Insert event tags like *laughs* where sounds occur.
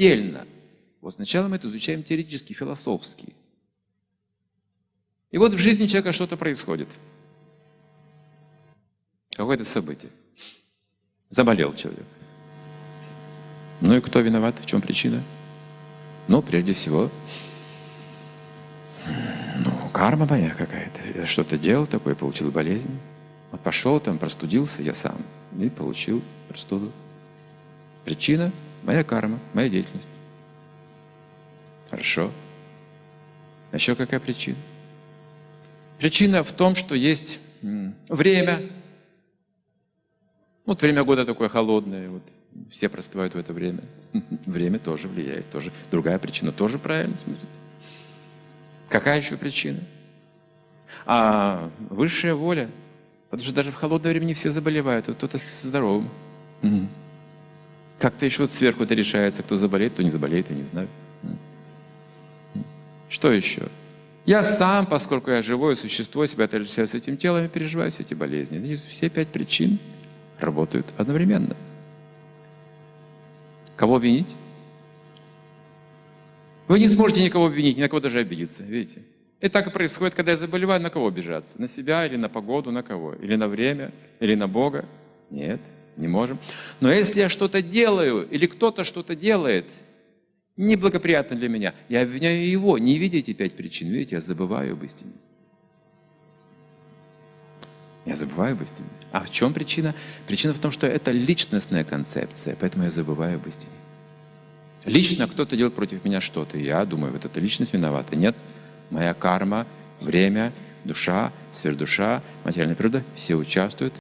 отдельно. Вот сначала мы это изучаем теоретически, философски. И вот в жизни человека что-то происходит. Какое-то событие. Заболел человек. Ну и кто виноват? В чем причина? Ну, прежде всего, ну, карма моя какая-то. Я что-то делал такое, получил болезнь. Вот пошел там, простудился я сам и получил простуду. Причина – моя карма, моя деятельность. Хорошо. А еще какая причина? Причина в том, что есть время. Вот время года такое холодное, вот все простывают в это время. *laughs* Время тоже влияет, тоже. Другая причина тоже правильно, смотрите. Какая еще причина? А высшая воля. Потому что даже в холодное время не все заболевают, вот кто-то здоровым. Как-то еще вот сверху это решается, кто заболеет, кто не заболеет, я не знаю. Что еще? Я сам, поскольку я живое существо, себя отождествляю с этим телом и переживаю все эти болезни. Все пять причин работают одновременно. Кого винить? Вы не сможете никого обвинить, ни на кого даже обидеться, видите? И так и происходит, когда я заболеваю, на кого обижаться? На себя или на погоду, на кого? Или на время, или на Бога? Нет, не можем. Но если я что-то делаю, или кто-то что-то делает, неблагоприятно для меня, я обвиняю его. Не видите пять причин, видите, я забываю об истине. Я забываю об истине. А в чем причина? Причина в том, что это личностная концепция, поэтому я забываю об истине. Лично кто-то делает против меня что-то, и я думаю, вот эта личность виновата. Нет, моя карма, время, душа, сверхдуша, материальная природа, все участвуют